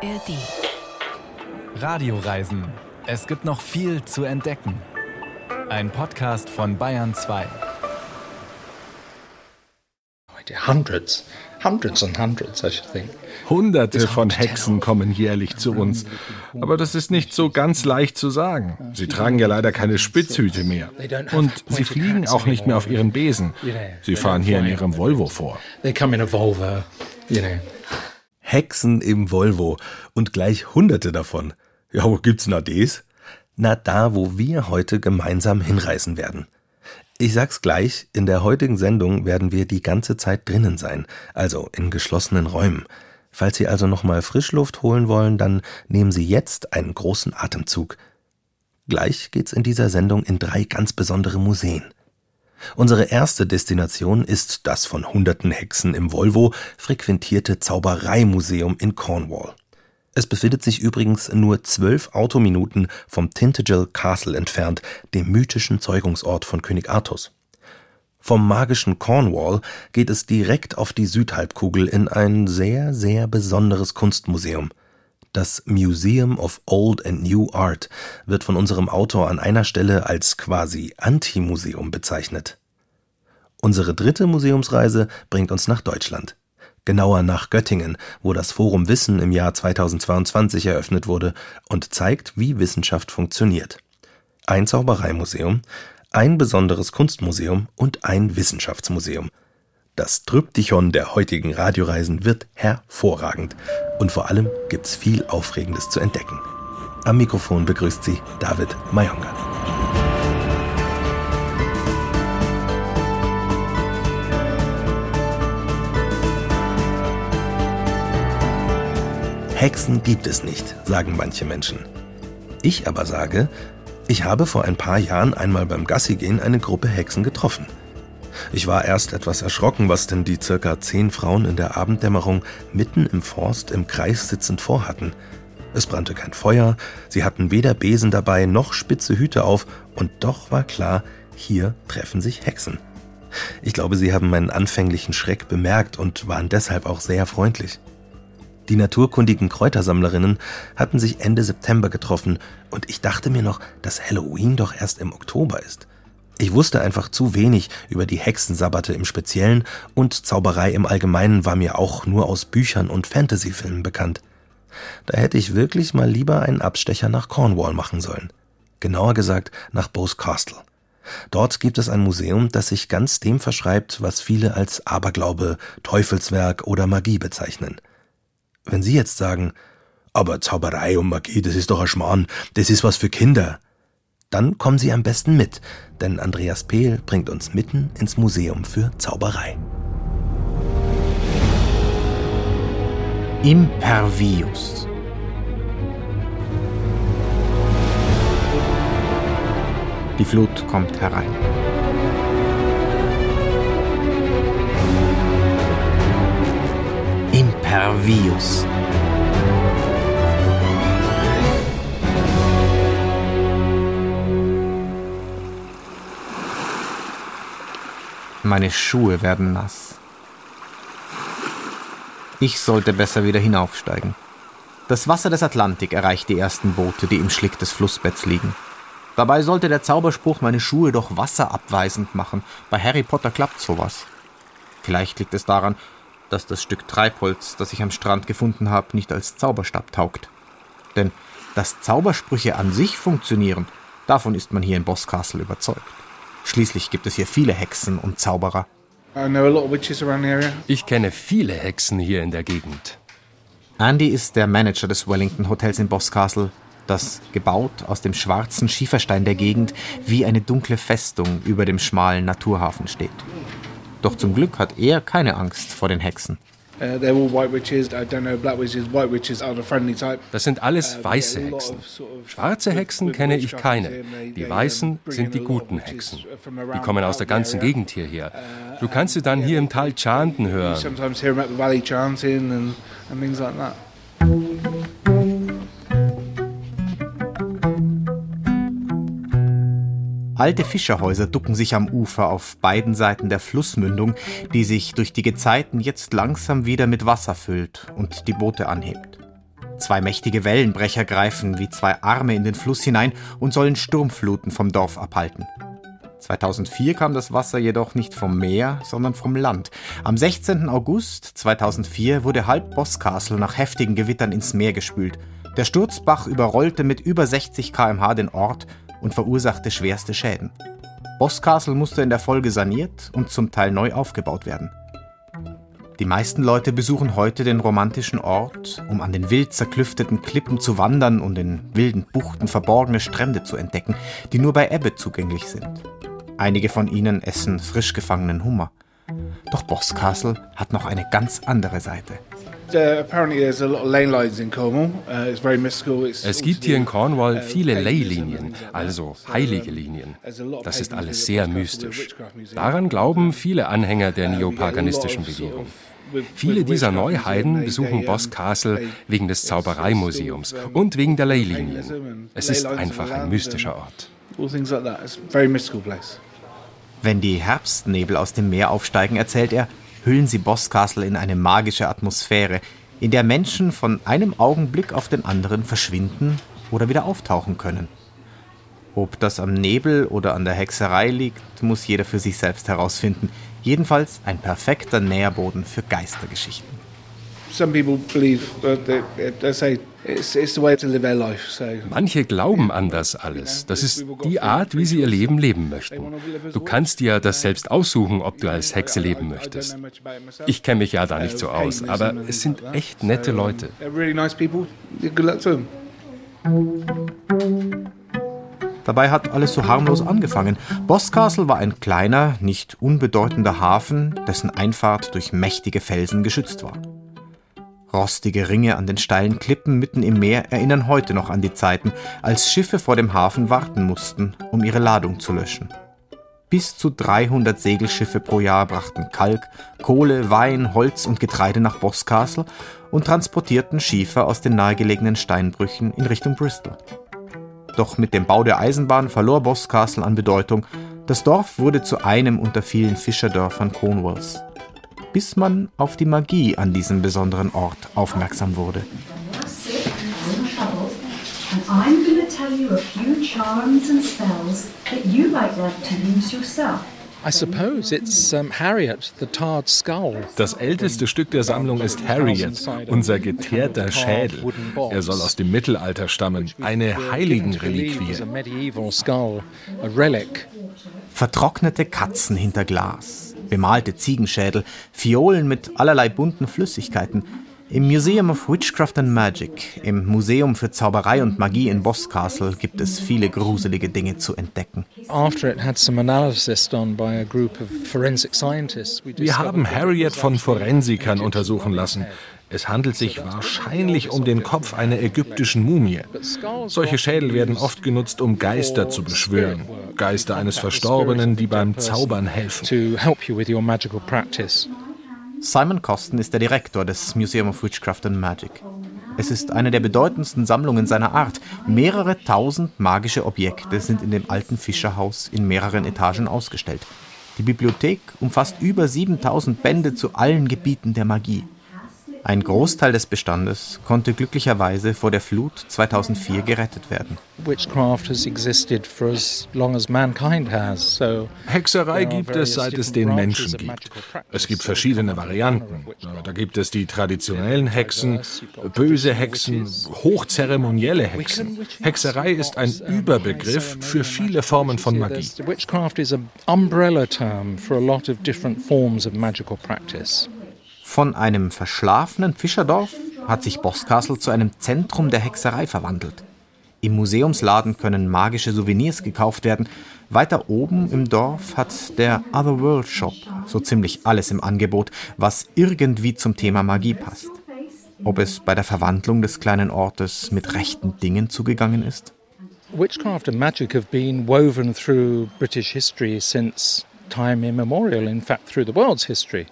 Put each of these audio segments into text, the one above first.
ARD. Radioreisen. Es gibt noch viel zu entdecken. Ein Podcast von Bayern 2. Hundreds, hundreds and hundreds, I should think. Hunderte von Hexen kommen jährlich zu uns. Aber das ist nicht so ganz leicht zu sagen. Sie tragen ja leider keine Spitzhüte mehr. Und sie fliegen auch nicht mehr auf ihren Besen. Sie fahren hier in ihrem Volvo vor. They come in a Volvo, you know. Hexen im Volvo und gleich hunderte davon. Ja, wo gibt's na des? Na da, wo wir heute gemeinsam hinreisen werden. Ich sag's gleich, in der heutigen Sendung werden wir die ganze Zeit drinnen sein, also in geschlossenen Räumen. Falls Sie also nochmal Frischluft holen wollen, dann nehmen Sie jetzt einen großen Atemzug. Gleich geht's in dieser Sendung in drei ganz besondere Museen. Unsere erste Destination ist das von hunderten Hexen im Volvo frequentierte Zaubereimuseum in Cornwall. Es befindet sich übrigens nur zwölf Autominuten vom Tintagel Castle entfernt, dem mythischen Zeugungsort von König Artus. Vom magischen Cornwall geht es direkt auf die Südhalbkugel in ein sehr, sehr besonderes Kunstmuseum. Das Museum of Old and New Art wird von unserem Autor an einer Stelle als quasi Anti-Museum bezeichnet. Unsere dritte Museumsreise bringt uns nach Deutschland. Genauer nach Göttingen, wo das Forum Wissen im Jahr 2022 eröffnet wurde und zeigt, wie Wissenschaft funktioniert. Ein Zaubereimuseum, ein besonderes Kunstmuseum und ein Wissenschaftsmuseum. Das Tryptychon der heutigen Radioreisen wird hervorragend und vor allem gibt's viel Aufregendes zu entdecken. Am Mikrofon begrüßt Sie David Mayonga. Hexen gibt es nicht, sagen manche Menschen. Ich aber sage, ich habe vor ein paar Jahren einmal beim Gassigehen eine Gruppe Hexen getroffen. Ich war erst etwas erschrocken, was denn die circa zehn Frauen in der Abenddämmerung mitten im Forst im Kreis sitzend vorhatten. Es brannte kein Feuer, sie hatten weder Besen dabei noch spitze Hüte auf, und doch war klar, hier treffen sich Hexen. Ich glaube, sie haben meinen anfänglichen Schreck bemerkt und waren deshalb auch sehr freundlich. Die naturkundigen Kräutersammlerinnen hatten sich Ende September getroffen und ich dachte mir noch, dass Halloween doch erst im Oktober ist. Ich wusste einfach zu wenig über die Hexensabbate im Speziellen und Zauberei im Allgemeinen war mir auch nur aus Büchern und Fantasyfilmen bekannt. Da hätte ich wirklich mal lieber einen Abstecher nach Cornwall machen sollen. Genauer gesagt nach Bose Castle. Dort gibt es ein Museum, das sich ganz dem verschreibt, was viele als Aberglaube, Teufelswerk oder Magie bezeichnen. Wenn Sie jetzt sagen, aber Zauberei und Magie, das ist doch ein Schmarrn, das ist was für Kinder, dann kommen Sie am besten mit, denn Andreas Pehl bringt uns mitten ins Museum für Zauberei. Impervius. Die Flut kommt herein. Impervius. Meine Schuhe werden nass. Ich sollte besser wieder hinaufsteigen. Das Wasser des Atlantik erreicht die ersten Boote, die im Schlick des Flussbetts liegen. Dabei sollte der Zauberspruch meine Schuhe doch wasserabweisend machen. Bei Harry Potter klappt sowas. Vielleicht liegt es daran, dass das Stück Treibholz, das ich am Strand gefunden habe, nicht als Zauberstab taugt. Denn dass Zaubersprüche an sich funktionieren, davon ist man hier in Boscastle überzeugt. Schließlich gibt es hier viele Hexen und Zauberer. Ich kenne viele Hexen hier in der Gegend. Andy ist der Manager des Wellington Hotels in Boscastle, das gebaut aus dem schwarzen Schieferstein der Gegend wie eine dunkle Festung über dem schmalen Naturhafen steht. Doch zum Glück hat er keine Angst vor den Hexen. Das sind alles weiße Hexen. Schwarze Hexen kenne ich keine. Die weißen sind die guten Hexen. Die kommen aus der ganzen Gegend hierher. Du kannst sie dann hier im Tal chanten hören. Alte Fischerhäuser ducken sich am Ufer auf beiden Seiten der Flussmündung, die sich durch die Gezeiten jetzt langsam wieder mit Wasser füllt und die Boote anhebt. Zwei mächtige Wellenbrecher greifen wie zwei Arme in den Fluss hinein und sollen Sturmfluten vom Dorf abhalten. 2004 kam das Wasser jedoch nicht vom Meer, sondern vom Land. Am 16. August 2004 wurde halb Boscastle nach heftigen Gewittern ins Meer gespült. Der Sturzbach überrollte mit über 60 km/h den Ort und verursachte schwerste Schäden. Boscastle musste in der Folge saniert und zum Teil neu aufgebaut werden. Die meisten Leute besuchen heute den romantischen Ort, um an den wild zerklüfteten Klippen zu wandern und in wilden Buchten verborgene Strände zu entdecken, die nur bei Ebbe zugänglich sind. Einige von ihnen essen frisch gefangenen Hummer. Doch Boscastle hat noch eine ganz andere Seite. Uh, es gibt hier in Cornwall uh, viele Leylinien, also heilige Linien. Das ist alles sehr mystisch. Daran glauben viele Anhänger der neopaganistischen Bewegung. Viele dieser Neuheiden besuchen Boscastle wegen des Zaubereimuseums und wegen der Leylinien. Es ist einfach ein mystischer Ort. Wenn die Herbstnebel aus dem Meer aufsteigen, erzählt er, hüllen sie Boscastle in eine magische Atmosphäre, in der Menschen von einem Augenblick auf den anderen verschwinden oder wieder auftauchen können. Ob das am Nebel oder an der Hexerei liegt, muss jeder für sich selbst herausfinden. Jedenfalls ein perfekter Nährboden für Geistergeschichten. Some people believe, uh, they say Manche glauben an das alles. Das ist die Art, wie sie ihr Leben leben möchten. Du kannst dir das selbst aussuchen, ob du als Hexe leben möchtest. Ich kenne mich ja da nicht so aus, aber es sind echt nette Leute. Dabei hat alles so harmlos angefangen. Boscastle war ein kleiner, nicht unbedeutender Hafen, dessen Einfahrt durch mächtige Felsen geschützt war. Rostige Ringe an den steilen Klippen mitten im Meer erinnern heute noch an die Zeiten, als Schiffe vor dem Hafen warten mussten, um ihre Ladung zu löschen. Bis zu 300 Segelschiffe pro Jahr brachten Kalk, Kohle, Wein, Holz und Getreide nach Boscastle und transportierten Schiefer aus den nahegelegenen Steinbrüchen in Richtung Bristol. Doch mit dem Bau der Eisenbahn verlor Boscastle an Bedeutung. Das Dorf wurde zu einem unter vielen Fischerdörfern Cornwalls bis man auf die Magie an diesem besonderen Ort aufmerksam wurde. Das älteste Stück der Sammlung ist Harriet, unser geteerter Schädel. Er soll aus dem Mittelalter stammen, eine Heiligenreliquie. Vertrocknete Katzen hinter Glas bemalte Ziegenschädel, Fiolen mit allerlei bunten Flüssigkeiten. Im Museum of Witchcraft and Magic, im Museum für Zauberei und Magie in Boscastle, gibt es viele gruselige Dinge zu entdecken. Wir haben Harriet von Forensikern untersuchen lassen. Es handelt sich wahrscheinlich um den Kopf einer ägyptischen Mumie. Solche Schädel werden oft genutzt, um Geister zu beschwören. Geister eines Verstorbenen, die beim Zaubern helfen. Simon Coston ist der Direktor des Museum of Witchcraft and Magic. Es ist eine der bedeutendsten Sammlungen seiner Art. Mehrere tausend magische Objekte sind in dem alten Fischerhaus in mehreren Etagen ausgestellt. Die Bibliothek umfasst über 7000 Bände zu allen Gebieten der Magie. Ein Großteil des Bestandes konnte glücklicherweise vor der Flut 2004 gerettet werden. Hexerei gibt es, seit es den Menschen gibt. Es gibt verschiedene Varianten. Da gibt es die traditionellen Hexen, böse Hexen, hochzeremonielle Hexen. Hexerei ist ein Überbegriff für viele Formen von Magie. Witchcraft is an umbrella term for a lot of different forms of magical practice. Von einem verschlafenen Fischerdorf hat sich Boscastle zu einem Zentrum der Hexerei verwandelt. Im Museumsladen können magische Souvenirs gekauft werden. Weiter oben im Dorf hat der Otherworld Shop so ziemlich alles im Angebot, was irgendwie zum Thema Magie passt. Ob es bei der Verwandlung des kleinen Ortes mit rechten Dingen zugegangen ist? Witchcraft and magic have been woven through British history since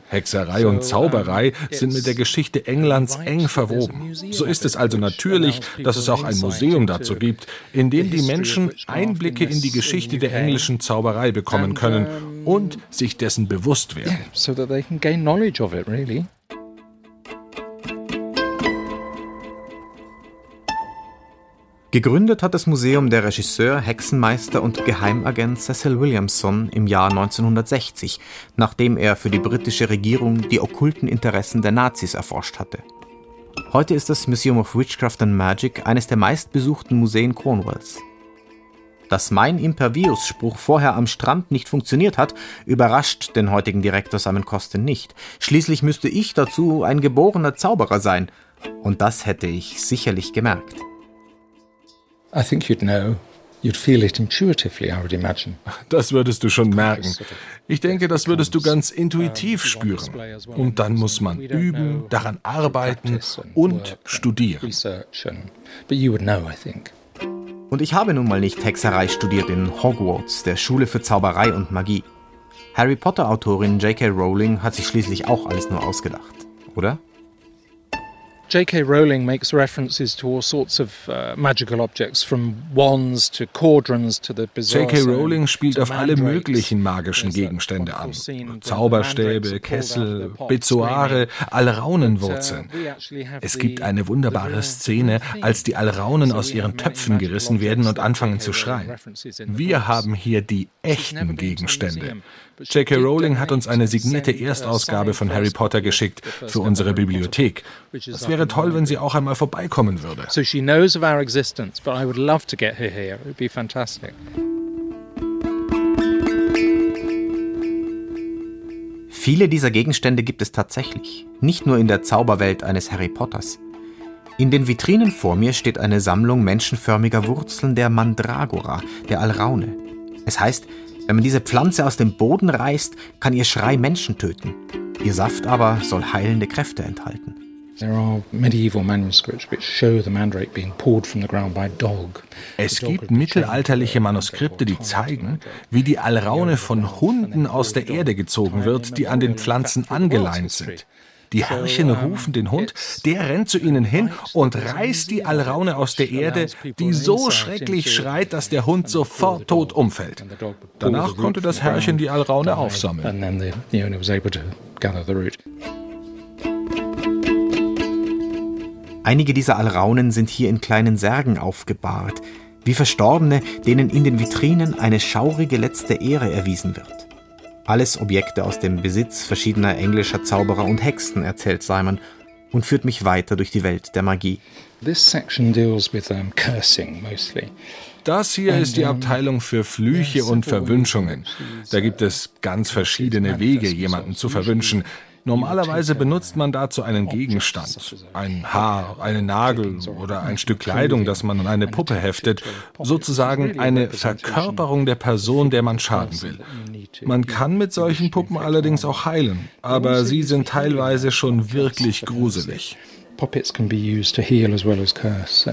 Hexerei und Zauberei sind mit der Geschichte Englands eng verwoben. So ist es also natürlich, dass es auch ein Museum dazu gibt, in dem die Menschen Einblicke in die Geschichte der englischen Zauberei bekommen können und sich dessen bewusst werden. Gegründet hat das Museum der Regisseur, Hexenmeister und Geheimagent Cecil Williamson im Jahr 1960, nachdem er für die britische Regierung die okkulten Interessen der Nazis erforscht hatte. Heute ist das Museum of Witchcraft and Magic eines der meistbesuchten Museen Cornwalls. Dass mein Impervius-Spruch vorher am Strand nicht funktioniert hat, überrascht den heutigen Direktor Simon Costin nicht. Schließlich müsste ich dazu ein geborener Zauberer sein. Und das hätte ich sicherlich gemerkt. I think you'd know. You'd feel it intuitively, I would imagine. Das würdest du schon merken. Ich denke, das würdest du ganz intuitiv spüren. Und dann muss man üben, daran arbeiten und studieren. Und ich habe nun mal nicht Hexerei studiert in Hogwarts, der Schule für Zauberei und Magie. Harry Potter-Autorin J.K. Rowling hat sich schließlich auch alles nur ausgedacht, oder? J.K. Rowling makes references to all sorts of uh, magical objects, from wands to cauldrons to the bizarre. J.K. Rowling spielt auf alle möglichen magischen Gegenstände an: Zauberstäbe, Kessel, Bezoare, Alraunenwurzeln. Es gibt eine wunderbare Szene, als die Alraunen aus ihren Töpfen gerissen werden und anfangen zu schreien. Wir haben hier die echten Gegenstände. J.K. Rowling hat uns eine signierte Erstausgabe von Harry Potter geschickt für unsere Bibliothek. Es wäre toll, wenn sie auch einmal vorbeikommen würde. So she knows of our existence, but I would love to get her here. It would be fantastic. Viele dieser Gegenstände gibt es tatsächlich, nicht nur in der Zauberwelt eines Harry Potters. In den Vitrinen vor mir steht eine Sammlung menschenförmiger Wurzeln der Mandragora, der Alraune. Es heißt, wenn man diese Pflanze aus dem Boden reißt, kann ihr Schrei Menschen töten. Ihr Saft aber soll heilende Kräfte enthalten. Es gibt mittelalterliche Manuskripte, die zeigen, wie die Alraune von Hunden aus der Erde gezogen wird, die an den Pflanzen angeleint sind. Die Herrchen rufen den Hund, der rennt zu ihnen hin und reißt die Alraune aus der Erde, die so schrecklich schreit, dass der Hund sofort tot umfällt. Danach konnte das Herrchen die Alraune aufsammeln. Einige dieser Alraunen sind hier in kleinen Särgen aufgebahrt, wie Verstorbene, denen in den Vitrinen eine schaurige letzte Ehre erwiesen wird. Alles Objekte aus dem Besitz verschiedener englischer Zauberer und Hexen, erzählt Simon und führt mich weiter durch die Welt der Magie. Das hier ist die Abteilung für Flüche und Verwünschungen. Da gibt es ganz verschiedene Wege, jemanden zu verwünschen. Normalerweise benutzt man dazu einen Gegenstand, ein Haar, einen Nagel oder ein Stück Kleidung, das man an eine Puppe heftet, sozusagen eine Verkörperung der Person, der man schaden will. Man kann mit solchen Puppen allerdings auch heilen, aber sie sind teilweise schon wirklich gruselig. Puppets can be used to heal as well as curse, so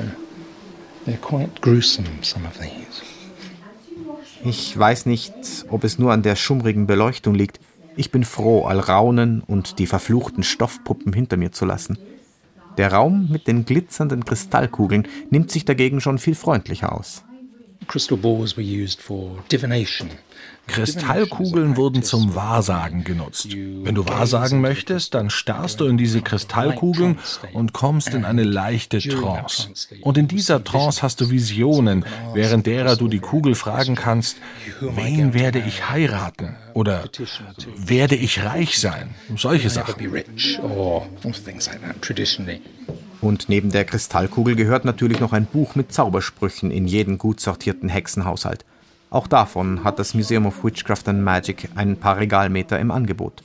they're quite gruesome, some of these. Ich weiß nicht, ob es nur an der schummrigen Beleuchtung liegt. Ich bin froh, Alraunen und die verfluchten Stoffpuppen hinter mir zu lassen. Der Raum mit den glitzernden Kristallkugeln nimmt sich dagegen schon viel freundlicher aus. Crystal balls were used for divination, Kristallkugeln wurden zum Wahrsagen genutzt. Wenn du Wahrsagen möchtest, dann starrst du in diese Kristallkugeln und kommst in eine leichte Trance. Und in dieser Trance hast du Visionen, während derer du die Kugel fragen kannst, wen werde ich heiraten? Oder werde ich reich sein? Solche Sachen. Und neben der Kristallkugel gehört natürlich noch ein Buch mit Zaubersprüchen in jeden gut sortierten Hexenhaushalt. Auch davon hat das Museum of Witchcraft and Magic ein paar Regalmeter im Angebot.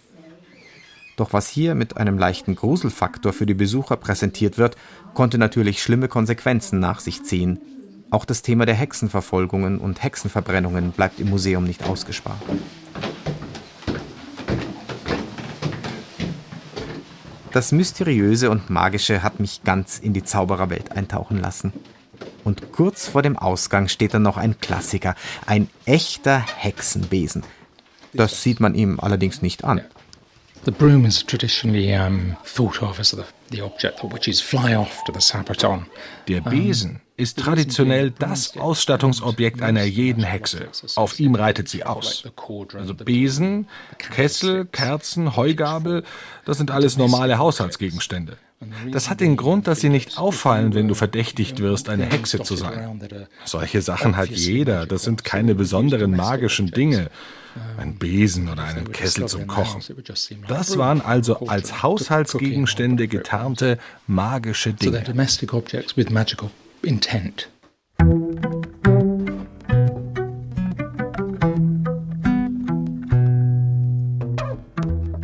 Doch was hier mit einem leichten Gruselfaktor für die Besucher präsentiert wird, konnte natürlich schlimme Konsequenzen nach sich ziehen. Auch das Thema der Hexenverfolgungen und Hexenverbrennungen bleibt im Museum nicht ausgespart. Das Mysteriöse und Magische hat mich ganz in die Zaubererwelt eintauchen lassen. Und kurz vor dem Ausgang steht dann noch ein Klassiker, ein echter Hexenbesen. Das sieht man ihm allerdings nicht an. The broom is traditionally um, thought of as the, the object that witches fly off to the Sabaton. Der Besen ist traditionell das Ausstattungsobjekt einer jeden Hexe. Auf ihm reitet sie aus. Also Besen, Kessel, Kerzen, Heugabel, das sind alles normale Haushaltsgegenstände. Das hat den Grund, dass sie nicht auffallen, wenn du verdächtigt wirst, eine Hexe zu sein. Solche Sachen hat jeder, das sind keine besonderen magischen Dinge. Ein Besen oder einen Kessel zum Kochen. Das waren also als Haushaltsgegenstände getarnte magische Dinge.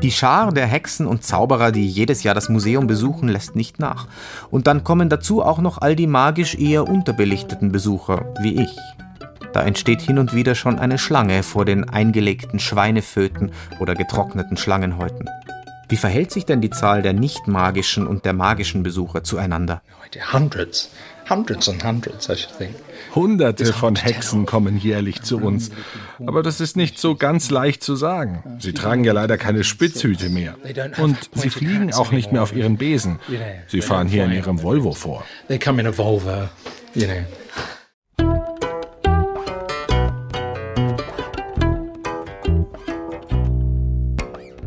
Die Schar der Hexen und Zauberer, die jedes Jahr das Museum besuchen, lässt nicht nach. Und dann kommen dazu auch noch all die magisch eher unterbelichteten Besucher, wie ich. Da entsteht hin und wieder schon eine Schlange vor den eingelegten Schweineföten oder getrockneten Schlangenhäuten. Wie verhält sich denn die Zahl der nicht magischen und der magischen Besucher zueinander? Hundreds. Hundreds and hundreds, I should think. Hunderte von Hexen kommen jährlich zu uns. Aber das ist nicht so ganz leicht zu sagen. Sie tragen ja leider keine Spitzhüte mehr. Und sie fliegen auch nicht mehr auf ihren Besen. Sie fahren hier in ihrem Volvo vor.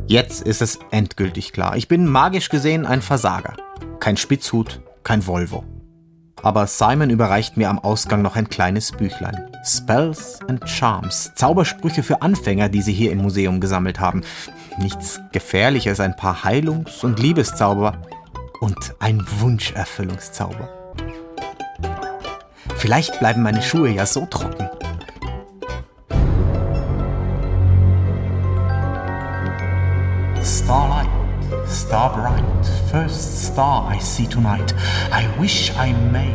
Jetzt ist es endgültig klar. Ich bin magisch gesehen ein Versager. Kein Spitzhut, kein Volvo aber Simon überreicht mir am Ausgang noch ein kleines Büchlein. Spells and Charms, Zaubersprüche für Anfänger, die sie hier im Museum gesammelt haben. Nichts Gefährliches, ein paar Heilungs- und Liebeszauber und ein Wunscherfüllungszauber. Vielleicht bleiben meine Schuhe ja so trocken. Starlight, star bright, first star I see tonight. I wish I may.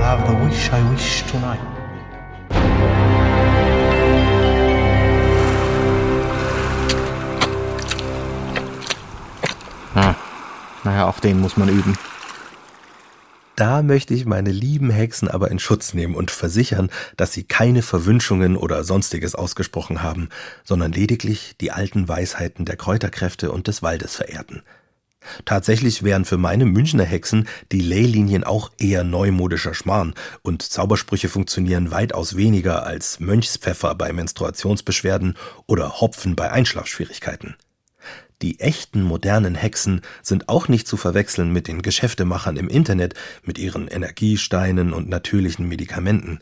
Have the wish I wish tonight. Naja, auch den muss man üben. Da möchte ich meine lieben Hexen aber in Schutz nehmen und versichern, dass sie keine Verwünschungen oder sonstiges ausgesprochen haben, sondern lediglich die alten Weisheiten der Kräuterkräfte und des Waldes verehrten. Tatsächlich wären für meine Münchner Hexen die Leylinien auch eher neumodischer Schmarrn und Zaubersprüche funktionieren weitaus weniger als Mönchspfeffer bei Menstruationsbeschwerden oder Hopfen bei Einschlafschwierigkeiten. Die echten modernen Hexen sind auch nicht zu verwechseln mit den Geschäftemachern im Internet mit ihren Energiesteinen und natürlichen Medikamenten.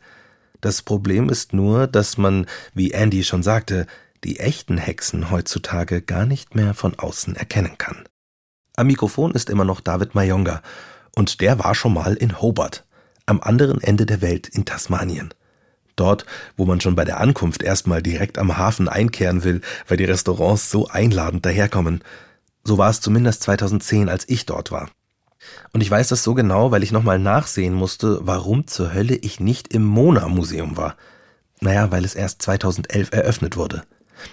Das Problem ist nur, dass man, wie Andy schon sagte, die echten Hexen heutzutage gar nicht mehr von außen erkennen kann. Am Mikrofon ist immer noch David Mayonga und der war schon mal in Hobart, am anderen Ende der Welt in Tasmanien. Dort, wo man schon bei der Ankunft erstmal direkt am Hafen einkehren will, weil die Restaurants so einladend daherkommen. So war es zumindest 2010, als ich dort war. Und ich weiß das so genau, weil ich nochmal nachsehen musste, warum zur Hölle ich nicht im Mona-Museum war. Naja, weil es erst 2011 eröffnet wurde.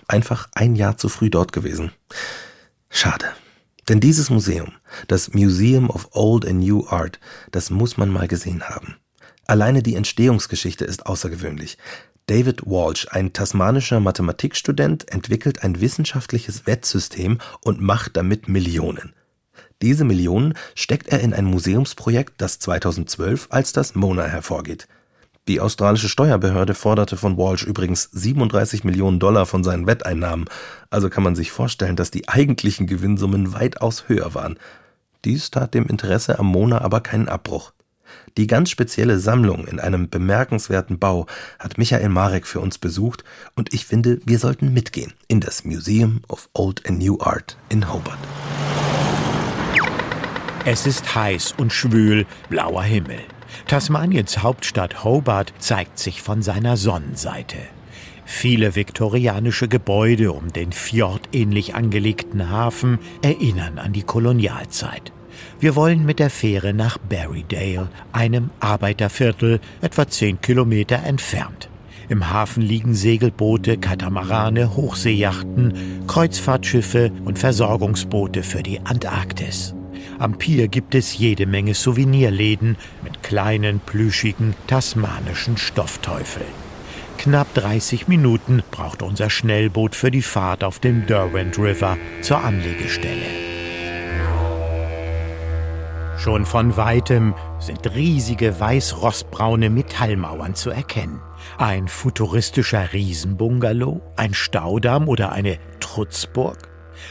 Einfach ein Jahr zu früh dort gewesen. Schade. Denn dieses Museum, das Museum of Old and New Art, das muss man mal gesehen haben. Alleine die Entstehungsgeschichte ist außergewöhnlich. David Walsh, ein tasmanischer Mathematikstudent, entwickelt ein wissenschaftliches Wettsystem und macht damit Millionen. Diese Millionen steckt er in ein Museumsprojekt, das 2012 als das Mona hervorgeht. Die australische Steuerbehörde forderte von Walsh übrigens 37 Millionen Dollar von seinen Wetteinnahmen, also kann man sich vorstellen, dass die eigentlichen Gewinnsummen weitaus höher waren. Dies tat dem Interesse am Mona aber keinen Abbruch. Die ganz spezielle Sammlung in einem bemerkenswerten Bau hat Michael Marek für uns besucht und ich finde, wir sollten mitgehen in das Museum of Old and New Art in Hobart. Es ist heiß und schwül, blauer Himmel. Tasmaniens Hauptstadt Hobart zeigt sich von seiner Sonnenseite. Viele viktorianische Gebäude um den fjordähnlich angelegten Hafen erinnern an die Kolonialzeit. Wir wollen mit der Fähre nach Berrydale, einem Arbeiterviertel, etwa zehn Kilometer entfernt. Im Hafen liegen Segelboote, Katamarane, Hochseejachten, Kreuzfahrtschiffe und Versorgungsboote für die Antarktis. Am Pier gibt es jede Menge Souvenirläden mit kleinen, plüschigen, tasmanischen Stoffteufeln. Knapp 30 Minuten braucht unser Schnellboot für die Fahrt auf dem Derwent River zur Anlegestelle. Schon von weitem sind riesige weiß-rostbraune Metallmauern zu erkennen. Ein futuristischer Riesenbungalow, ein Staudamm oder eine Trutzburg?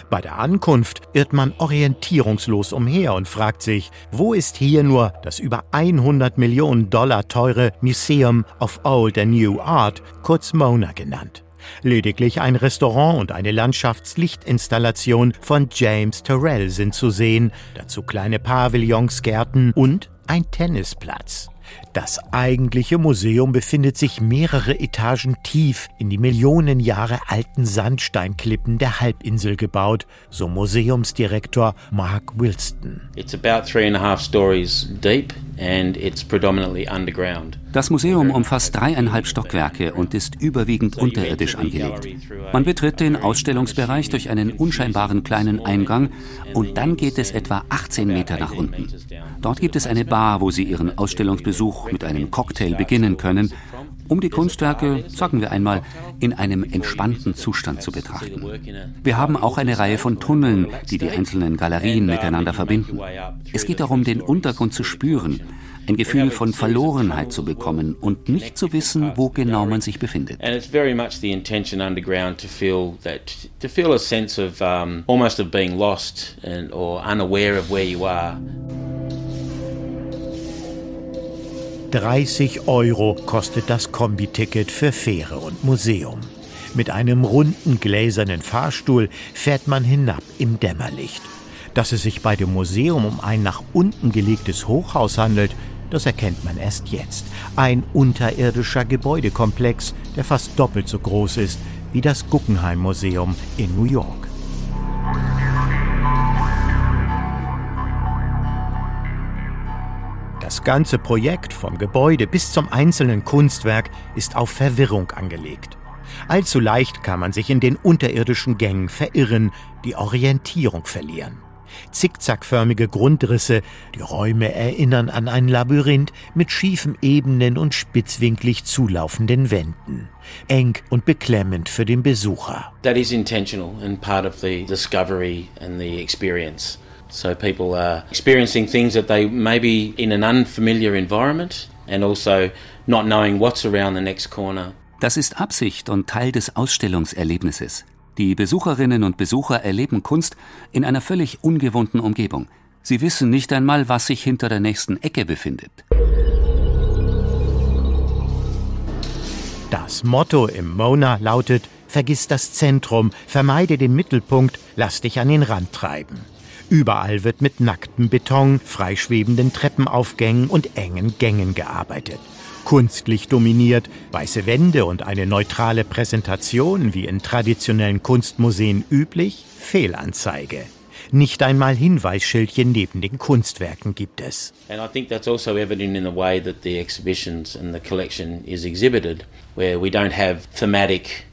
Bei der Ankunft irrt man orientierungslos umher und fragt sich, wo ist hier nur das über 100 Millionen Dollar teure Museum of Old and New Art, kurz MONA genannt. Lediglich ein Restaurant und eine Landschaftslichtinstallation von James Terrell sind zu sehen, dazu kleine Pavillons, Gärten und ein Tennisplatz. Das eigentliche Museum befindet sich mehrere Etagen tief in die Millionen Jahre alten Sandsteinklippen der Halbinsel gebaut, so Museumsdirektor Mark Wilston. It's about three and a half stories deep and it's predominantly underground. Das Museum umfasst dreieinhalb Stockwerke und ist überwiegend unterirdisch angelegt. Man betritt den Ausstellungsbereich durch einen unscheinbaren kleinen Eingang und dann geht es etwa 18 Meter nach unten. Dort gibt es eine Bar, wo Sie Ihren Ausstellungsbesuch mit einem Cocktail beginnen können, um die Kunstwerke, sagen wir einmal, in einem entspannten Zustand zu betrachten. Wir haben auch eine Reihe von Tunneln, die die einzelnen Galerien miteinander verbinden. Es geht darum, den Untergrund zu spüren, ein Gefühl von Verlorenheit zu bekommen und nicht zu wissen, wo genau man sich befindet. And it's very much the intention underground to feel that to feel a sense of um, almost of being lost and or unaware of where you are. 30 Euro kostet das Kombiticket für Fähre und Museum. Mit einem runden gläsernen Fahrstuhl fährt man hinab im Dämmerlicht. Dass es sich bei dem Museum um ein nach unten gelegtes Hochhaus handelt, das erkennt man erst jetzt. Ein unterirdischer Gebäudekomplex, der fast doppelt so groß ist wie das Guggenheim Museum in New York. Das ganze Projekt vom Gebäude bis zum einzelnen Kunstwerk ist auf Verwirrung angelegt. Allzu leicht kann man sich in den unterirdischen Gängen verirren, die Orientierung verlieren. Zickzackförmige Grundrisse, die Räume erinnern an ein Labyrinth mit schiefen Ebenen und spitzwinklig zulaufenden Wänden. Eng und beklemmend für den Besucher. That is intentional and part of the discovery and the experience. So people are experiencing things that they may be in an unfamiliar environment and also not knowing what's around the next corner. Das ist Absicht und Teil des Ausstellungserlebnisses. Die Besucherinnen und Besucher erleben Kunst in einer völlig ungewohnten Umgebung. Sie wissen nicht einmal, was sich hinter der nächsten Ecke befindet. Das Motto im Mona lautet: Vergiss das Zentrum, vermeide den Mittelpunkt, lass dich an den Rand treiben. Überall wird mit nacktem Beton, freischwebenden Treppenaufgängen und engen Gängen gearbeitet. Kunstlich dominiert, weiße Wände und eine neutrale Präsentation wie in traditionellen Kunstmuseen üblich, Fehlanzeige. Nicht einmal Hinweisschildchen neben den Kunstwerken gibt es. And I think that's also evident in the way that the exhibitions and the collection is exhibited, where we don't have thematic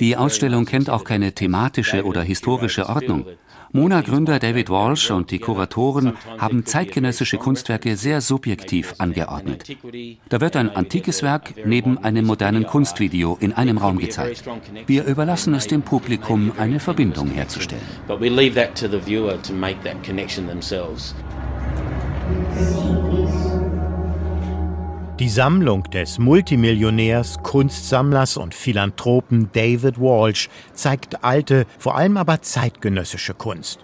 die Ausstellung kennt auch keine thematische oder historische Ordnung. Mona-Gründer David Walsh und die Kuratoren haben zeitgenössische Kunstwerke sehr subjektiv angeordnet. Da wird ein antikes Werk neben einem modernen Kunstvideo in einem Raum gezeigt. Wir überlassen es dem Publikum, eine Verbindung herzustellen. Die Sammlung des Multimillionärs, Kunstsammlers und Philanthropen David Walsh zeigt alte, vor allem aber zeitgenössische Kunst.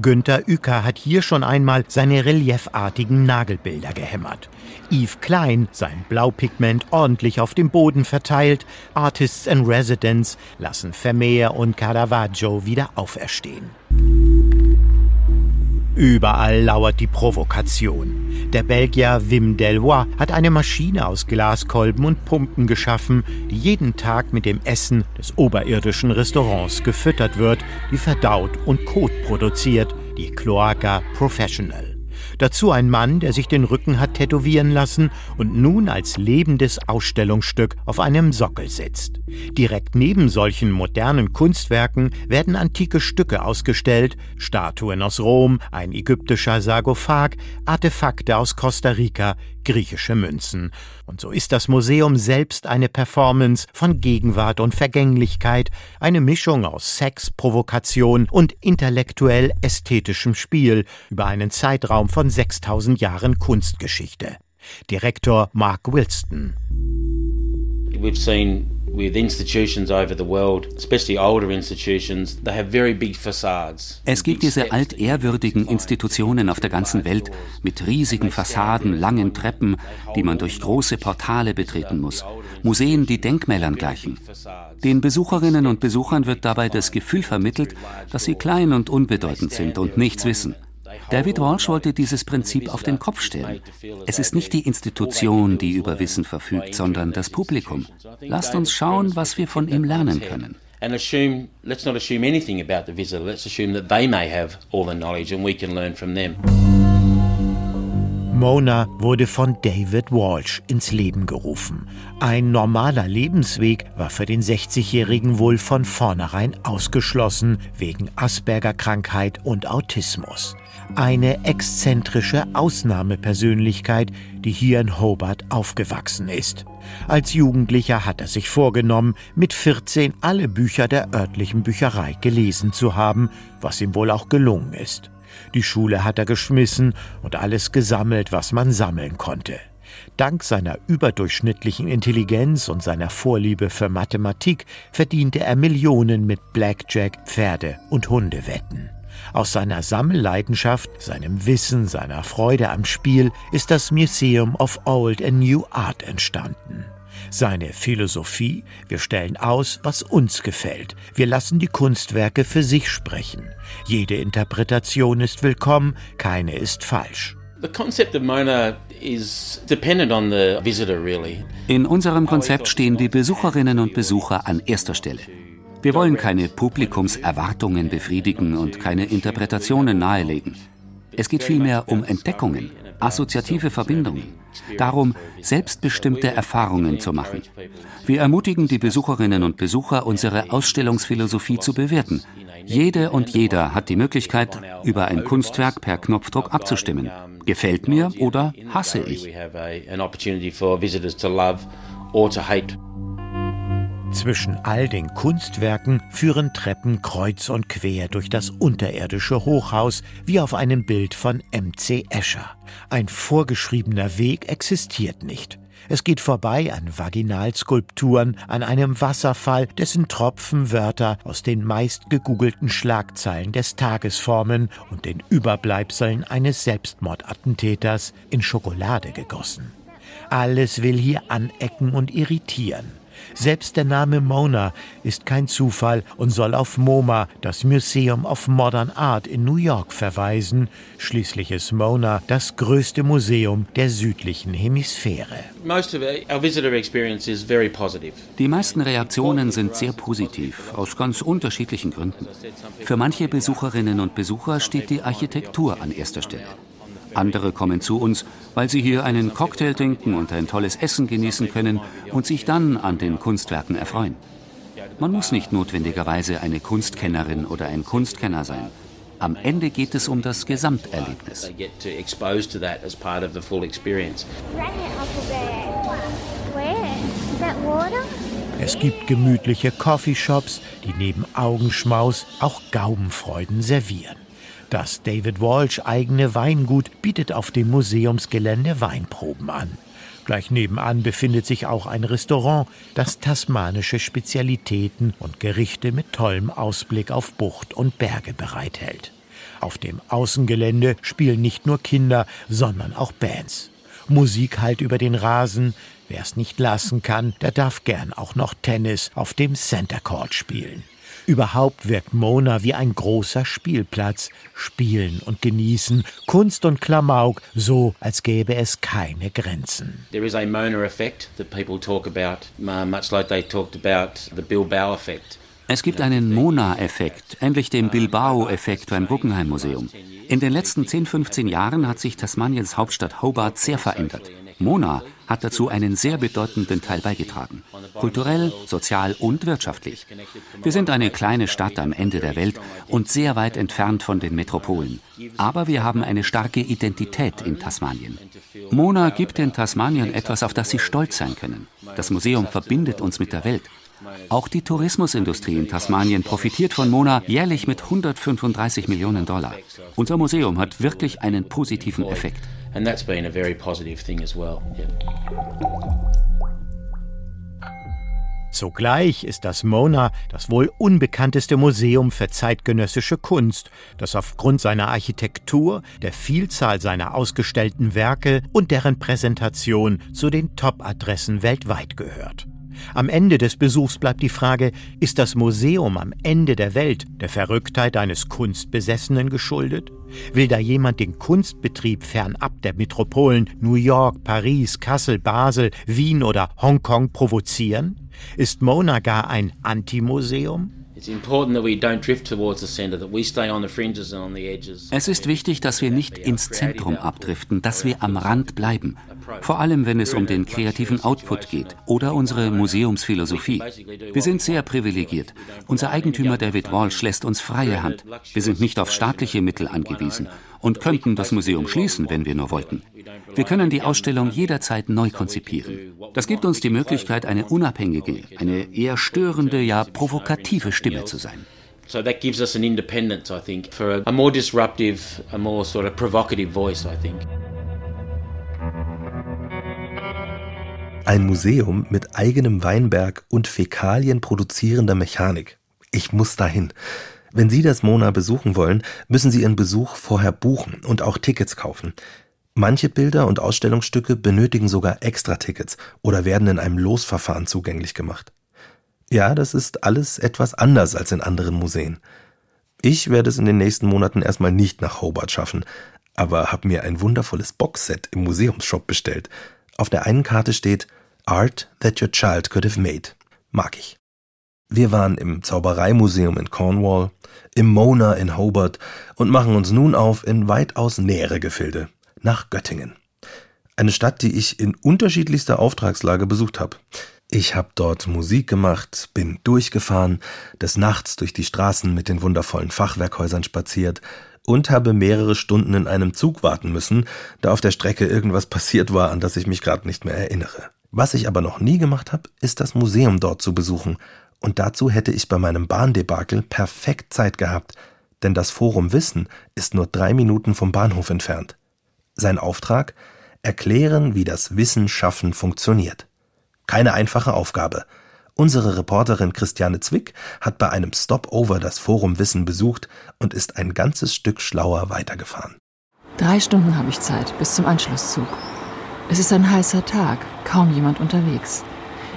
Günther Uecker hat hier schon einmal seine reliefartigen Nagelbilder gehämmert. Yves Klein sein Blaupigment ordentlich auf dem Boden verteilt. Artists in Residence lassen Vermeer und Caravaggio wieder auferstehen. Überall lauert die Provokation. Der Belgier Wim Delois hat eine Maschine aus Glaskolben und Pumpen geschaffen, die jeden Tag mit dem Essen des oberirdischen Restaurants gefüttert wird, die verdaut und Kot produziert, die Cloaca Professional. Dazu ein Mann, der sich den Rücken hat tätowieren lassen und nun als lebendes Ausstellungsstück auf einem Sockel sitzt. Direkt neben solchen modernen Kunstwerken werden antike Stücke ausgestellt, Statuen aus Rom, ein ägyptischer Sarkophag, Artefakte aus Costa Rica, griechische Münzen. Und so ist das Museum selbst eine Performance von Gegenwart und Vergänglichkeit, eine Mischung aus Sex, Provokation und intellektuell ästhetischem Spiel über einen Zeitraum von 6000 Jahren Kunstgeschichte. Direktor Mark Wilston. We've seen with institutions over the world, especially older institutions, they have very big facades. Es gibt diese altehrwürdigen Institutionen auf der ganzen Welt mit riesigen Fassaden, langen Treppen, die man durch große Portale betreten muss. Museen, die Denkmälern gleichen. Den Besucherinnen und Besuchern wird dabei das Gefühl vermittelt, dass sie klein und unbedeutend sind und nichts wissen. David Walsh wollte dieses Prinzip auf den Kopf stellen. Es ist nicht die Institution, die über Wissen verfügt, sondern das Publikum. Lasst uns schauen, was wir von ihm lernen können. And assume, let's not assume anything about the visitor. Let's assume that they may have all the knowledge and we can learn from them. Mona wurde von David Walsh ins Leben gerufen. Ein normaler Lebensweg war für den 60-Jährigen wohl von vornherein ausgeschlossen, wegen Asperger-Krankheit und Autismus. Eine exzentrische Ausnahmepersönlichkeit, die hier in Hobart aufgewachsen ist. Als Jugendlicher hat er sich vorgenommen, mit 14 alle Bücher der örtlichen Bücherei gelesen zu haben, was ihm wohl auch gelungen ist. Die Schule hat er geschmissen und alles gesammelt, was man sammeln konnte. Dank seiner überdurchschnittlichen Intelligenz und seiner Vorliebe für Mathematik verdiente er Millionen mit Blackjack, Pferde und Hundewetten. Aus seiner Sammelleidenschaft, seinem Wissen, seiner Freude am Spiel ist das Museum of Old and New Art entstanden. Seine Philosophie, wir stellen aus, was uns gefällt. Wir lassen die Kunstwerke für sich sprechen. Jede Interpretation ist willkommen, keine ist falsch. In unserem Konzept stehen die Besucherinnen und Besucher an erster Stelle. Wir wollen keine Publikumserwartungen befriedigen und keine Interpretationen nahelegen. Es geht vielmehr um Entdeckungen, assoziative Verbindungen, darum, selbstbestimmte Erfahrungen zu machen. Wir ermutigen die Besucherinnen und Besucher, unsere Ausstellungsphilosophie zu bewerten. Jede und jeder hat die Möglichkeit, über ein Kunstwerk per Knopfdruck abzustimmen. Gefällt mir oder hasse ich. Zwischen all den Kunstwerken führen Treppen kreuz und quer durch das unterirdische Hochhaus wie auf einem Bild von M.C. Escher. Ein vorgeschriebener Weg existiert nicht. Es geht vorbei an Vaginalskulpturen, an einem Wasserfall, dessen Tropfen Wörter aus den meist gegoogelten Schlagzeilen des Tages formen und den Überbleibseln eines Selbstmordattentäters in Schokolade gegossen. Alles will hier anecken und irritieren. Selbst der Name Mona ist kein Zufall und soll auf MoMA, das Museum of Modern Art in New York, verweisen. Schließlich ist Mona das größte Museum der südlichen Hemisphäre. Die meisten Reaktionen sind sehr positiv, aus ganz unterschiedlichen Gründen. Für manche Besucherinnen und Besucher steht die Architektur an erster Stelle. Andere kommen zu uns, weil sie hier einen Cocktail trinken und ein tolles Essen genießen können und sich dann an den Kunstwerken erfreuen. Man muss nicht notwendigerweise eine Kunstkennerin oder ein Kunstkenner sein. Am Ende geht es um das Gesamterlebnis. Es gibt gemütliche Coffeeshops, die neben Augenschmaus auch Gaumenfreuden servieren. Das David Walsh eigene Weingut bietet auf dem Museumsgelände Weinproben an. Gleich nebenan befindet sich auch ein Restaurant, das tasmanische Spezialitäten und Gerichte mit tollem Ausblick auf Bucht und Berge bereithält. Auf dem Außengelände spielen nicht nur Kinder, sondern auch Bands. Musik halt über den Rasen. Wer es nicht lassen kann, der darf gern auch noch Tennis auf dem Center Court spielen. Überhaupt wirkt Mona wie ein großer Spielplatz. Spielen und genießen, Kunst und Klamauk, so als gäbe es keine Grenzen. There is a Mona effect that people talk about, much like they talked about the Bilbao effect. Es gibt einen Mona-Effekt, ähnlich dem Bilbao-Effekt beim Guggenheim Museum. In den letzten 10, 15 Jahren hat sich Tasmaniens Hauptstadt Hobart sehr verändert. Mona hat dazu einen sehr bedeutenden Teil beigetragen. Kulturell, sozial und wirtschaftlich. Wir sind eine kleine Stadt am Ende der Welt und sehr weit entfernt von den Metropolen. Aber wir haben eine starke Identität in Tasmanien. Mona gibt den Tasmaniern etwas, auf das sie stolz sein können. Das Museum verbindet uns mit der Welt. Auch die Tourismusindustrie in Tasmanien profitiert von Mona jährlich mit 135 Millionen Dollar. Unser Museum hat wirklich einen positiven Effekt. And that's been a very positive thing as well. Zugleich ist das Mona das wohl unbekannteste Museum für zeitgenössische Kunst, das aufgrund seiner Architektur, der Vielzahl seiner ausgestellten Werke und deren Präsentation zu den Top-Adressen weltweit gehört. Am Ende des Besuchs bleibt die Frage, ist das Museum am Ende der Welt der Verrücktheit eines Kunstbesessenen geschuldet? Will da jemand den Kunstbetrieb fernab der Metropolen New York, Paris, Kassel, Basel, Wien oder Hongkong provozieren? Ist Mona gar ein Antimuseum? Es ist wichtig, dass wir nicht ins Zentrum abdriften, dass wir am Rand bleiben, vor allem wenn es um den kreativen Output geht oder unsere Museumsphilosophie. Wir sind sehr privilegiert. Unser Eigentümer David Walsh lässt uns freie Hand. Wir sind nicht auf staatliche Mittel angewiesen und könnten das Museum schließen, wenn wir nur wollten. Wir können die Ausstellung jederzeit neu konzipieren. Das gibt uns die Möglichkeit, eine unabhängige, eine eher störende, ja provokative Stimme zu sein. So that gives us an independence, I think, for a more disruptive, a more sort of provocative voice, I think. Ein Museum mit eigenem Weinberg und Fäkalien produzierender Mechanik. Ich muss dahin. Wenn Sie das Mona besuchen wollen, müssen Sie Ihren Besuch vorher buchen und auch Tickets kaufen. Manche Bilder und Ausstellungsstücke benötigen sogar Extra-Tickets oder werden in einem Losverfahren zugänglich gemacht. Ja, das ist alles etwas anders als in anderen Museen. Ich werde es in den nächsten Monaten erstmal nicht nach Hobart schaffen, aber habe mir ein wundervolles Boxset im Museumsshop bestellt. Auf der einen Karte steht Art that your child could have made. Mag ich. Wir waren im Zaubereimuseum in Cornwall, im Mona in Hobart und machen uns nun auf in weitaus nähere Gefilde, nach Göttingen. Eine Stadt, die ich in unterschiedlichster Auftragslage besucht habe. Ich habe dort Musik gemacht, bin durchgefahren, des Nachts durch die Straßen mit den wundervollen Fachwerkhäusern spaziert und habe mehrere Stunden in einem Zug warten müssen, da auf der Strecke irgendwas passiert war, an das ich mich gerade nicht mehr erinnere. Was ich aber noch nie gemacht habe, ist das Museum dort zu besuchen. Und dazu hätte ich bei meinem Bahndebakel perfekt Zeit gehabt, denn das Forum Wissen ist nur drei Minuten vom Bahnhof entfernt. Sein Auftrag? Erklären, wie das Wissenschaffen funktioniert. Keine einfache Aufgabe. Unsere Reporterin Christiane Zwick hat bei einem Stopover das Forum Wissen besucht und ist ein ganzes Stück schlauer weitergefahren. Drei Stunden habe ich Zeit bis zum Anschlusszug. Es ist ein heißer Tag, kaum jemand unterwegs.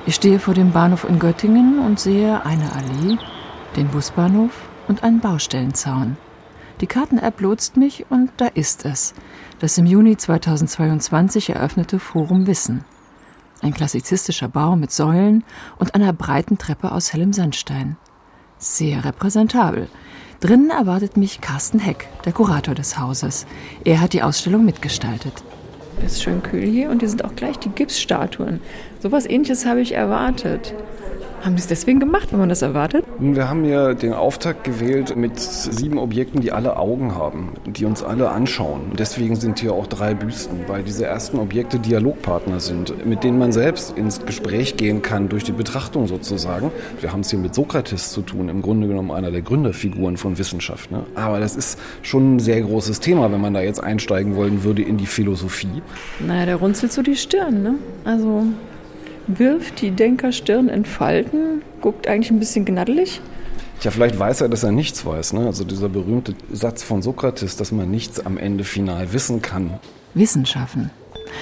Ich stehe vor dem Bahnhof in Göttingen und sehe eine Allee, den Busbahnhof und einen Baustellenzaun. Die Karten-App lotst mich und da ist es, das im Juni 2022 eröffnete Forum Wissen. Ein klassizistischer Bau mit Säulen und einer breiten Treppe aus hellem Sandstein. Sehr repräsentabel. Drinnen erwartet mich Carsten Heck, der Kurator des Hauses. Er hat die Ausstellung mitgestaltet. Es ist schön kühl hier und hier sind auch gleich die Gipsstatuen. So was ähnliches habe ich erwartet. Haben Sie es deswegen gemacht, wenn man das erwartet? Wir haben ja den Auftakt gewählt mit sieben Objekten, die alle Augen haben, die uns alle anschauen. Deswegen sind hier auch drei Büsten, weil diese ersten Objekte Dialogpartner sind, mit denen man selbst ins Gespräch gehen kann, durch die Betrachtung sozusagen. Wir haben es hier mit Sokrates zu tun, im Grunde genommen einer der Gründerfiguren von Wissenschaft. Ne? Aber das ist schon ein sehr großes Thema, wenn man da jetzt einsteigen wollen würde in die Philosophie. Naja, der runzelt so die Stirn, ne? Also wirft die Denkerstirn in Falten, guckt eigentlich ein bisschen gnaddelig. Ja, vielleicht weiß er, dass er nichts weiß. Ne? Also dieser berühmte Satz von Sokrates, dass man nichts am Ende final wissen kann. Wissen schaffen.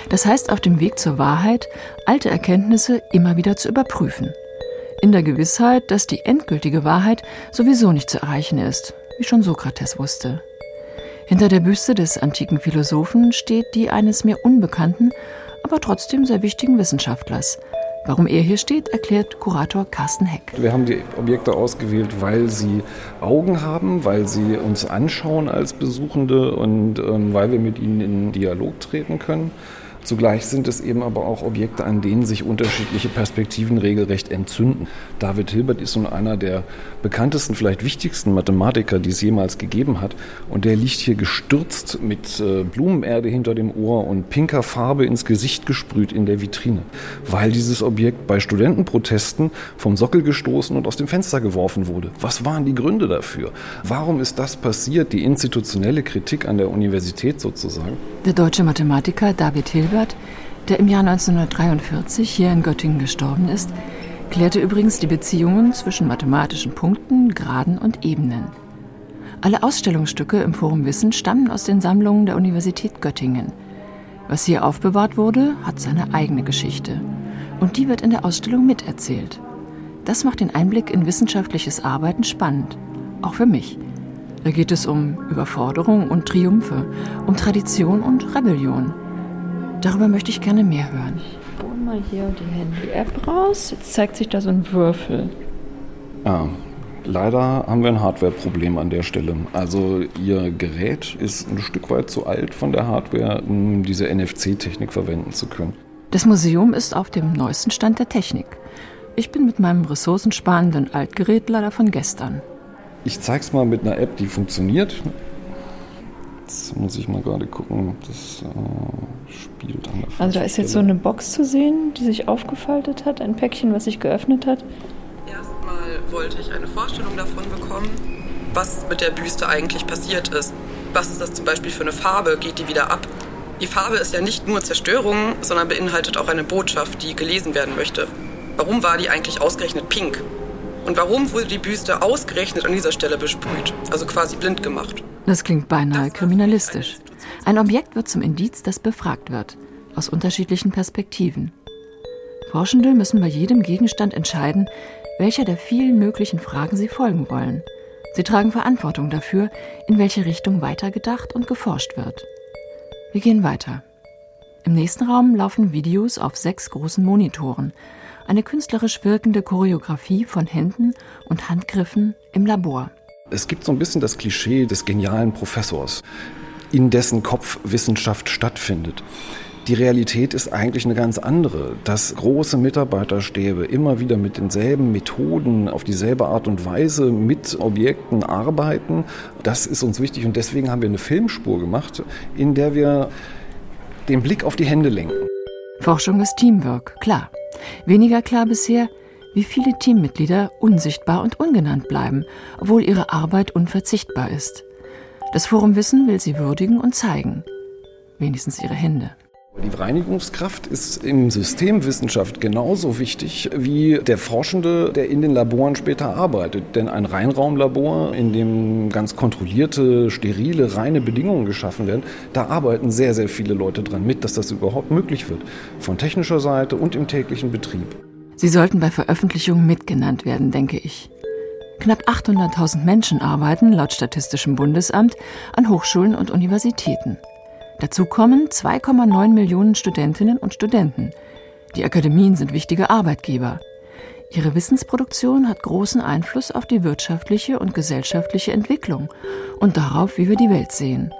Das heißt, auf dem Weg zur Wahrheit alte Erkenntnisse immer wieder zu überprüfen. In der Gewissheit, dass die endgültige Wahrheit sowieso nicht zu erreichen ist, wie schon Sokrates wusste. Hinter der Büste des antiken Philosophen steht die eines mir unbekannten, aber trotzdem sehr wichtigen Wissenschaftlers, Warum er hier steht, erklärt Kurator Carsten Heck. Wir haben die Objekte ausgewählt, weil sie Augen haben, weil sie uns anschauen als Besuchende und ähm, weil wir mit ihnen in Dialog treten können. Zugleich sind es eben aber auch Objekte, an denen sich unterschiedliche Perspektiven regelrecht entzünden. David Hilbert ist nun einer der bekanntesten, vielleicht wichtigsten Mathematiker, die es jemals gegeben hat. Und der liegt hier gestürzt mit äh, Blumenerde hinter dem Ohr und pinker Farbe ins Gesicht gesprüht in der Vitrine, weil dieses Objekt bei Studentenprotesten vom Sockel gestoßen und aus dem Fenster geworfen wurde. Was waren die Gründe dafür? Warum ist das passiert? Die institutionelle Kritik an der Universität sozusagen? Der deutsche Mathematiker David Hilbert Hilbert, der im Jahr 1943 hier in Göttingen gestorben ist, klärte übrigens die Beziehungen zwischen mathematischen Punkten, Graden und Ebenen. Alle Ausstellungsstücke im Forum Wissen stammen aus den Sammlungen der Universität Göttingen. Was hier aufbewahrt wurde, hat seine eigene Geschichte. Und die wird in der Ausstellung miterzählt. Das macht den Einblick in wissenschaftliches Arbeiten spannend. Auch für mich. Da geht es um Überforderung und Triumphe, um Tradition und Rebellion. Darüber möchte ich gerne mehr hören. Ich hole mal hier die Handy-App raus. Jetzt zeigt sich da so ein Würfel. Ja, leider haben wir ein Hardware-Problem an der Stelle. Also Ihr Gerät ist ein Stück weit zu alt von der Hardware, um diese NFC-Technik verwenden zu können. Das Museum ist auf dem neuesten Stand der Technik. Ich bin mit meinem ressourcensparenden Altgerät leider von gestern. Ich zeig's mal mit einer App, die funktioniert. Jetzt muss ich mal gerade gucken, ob das äh, spielt. An der also da ist jetzt so eine Box zu sehen, die sich aufgefaltet hat, ein Päckchen, was sich geöffnet hat. Erstmal wollte ich eine Vorstellung davon bekommen, was mit der Büste eigentlich passiert ist. Was ist das zum Beispiel für eine Farbe? Geht die wieder ab? Die Farbe ist ja nicht nur Zerstörung, sondern beinhaltet auch eine Botschaft, die gelesen werden möchte. Warum war die eigentlich ausgerechnet pink? Und warum wurde die Büste ausgerechnet an dieser Stelle besprüht, also quasi blind gemacht? Das klingt beinahe kriminalistisch. Ein Objekt wird zum Indiz, das befragt wird, aus unterschiedlichen Perspektiven. Forschende müssen bei jedem Gegenstand entscheiden, welcher der vielen möglichen Fragen sie folgen wollen. Sie tragen Verantwortung dafür, in welche Richtung weitergedacht und geforscht wird. Wir gehen weiter. Im nächsten Raum laufen Videos auf sechs großen Monitoren, eine künstlerisch wirkende Choreografie von Händen und Handgriffen im Labor. Es gibt so ein bisschen das Klischee des genialen Professors, in dessen Kopf Wissenschaft stattfindet. Die Realität ist eigentlich eine ganz andere, dass große Mitarbeiterstäbe immer wieder mit denselben Methoden auf dieselbe Art und Weise mit Objekten arbeiten. Das ist uns wichtig und deswegen haben wir eine Filmspur gemacht, in der wir den Blick auf die Hände lenken. Forschung ist Teamwork, klar. Weniger klar bisher, wie viele Teammitglieder unsichtbar und ungenannt bleiben, obwohl ihre Arbeit unverzichtbar ist. Das Forum Wissen will sie würdigen und zeigen. Wenigstens ihre Hände. Die Reinigungskraft ist im Systemwissenschaft genauso wichtig wie der Forschende, der in den Laboren später arbeitet. Denn ein Reinraumlabor, in dem ganz kontrollierte, sterile, reine Bedingungen geschaffen werden, da arbeiten sehr, sehr viele Leute dran mit, dass das überhaupt möglich wird. Von technischer Seite und im täglichen Betrieb. Sie sollten bei Veröffentlichungen mitgenannt werden, denke ich. Knapp 800.000 Menschen arbeiten, laut Statistischem Bundesamt, an Hochschulen und Universitäten. Dazu kommen 2,9 Millionen Studentinnen und Studenten. Die Akademien sind wichtige Arbeitgeber. Ihre Wissensproduktion hat großen Einfluss auf die wirtschaftliche und gesellschaftliche Entwicklung und darauf, wie wir die Welt sehen.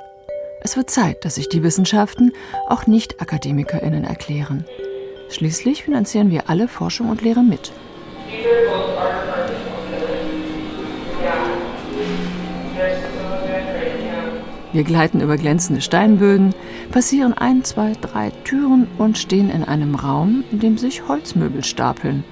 Es wird Zeit, dass sich die Wissenschaften auch Nicht-Akademikerinnen erklären. Schließlich finanzieren wir alle Forschung und Lehre mit. Wir gleiten über glänzende Steinböden, passieren ein, zwei, drei Türen und stehen in einem Raum, in dem sich Holzmöbel stapeln.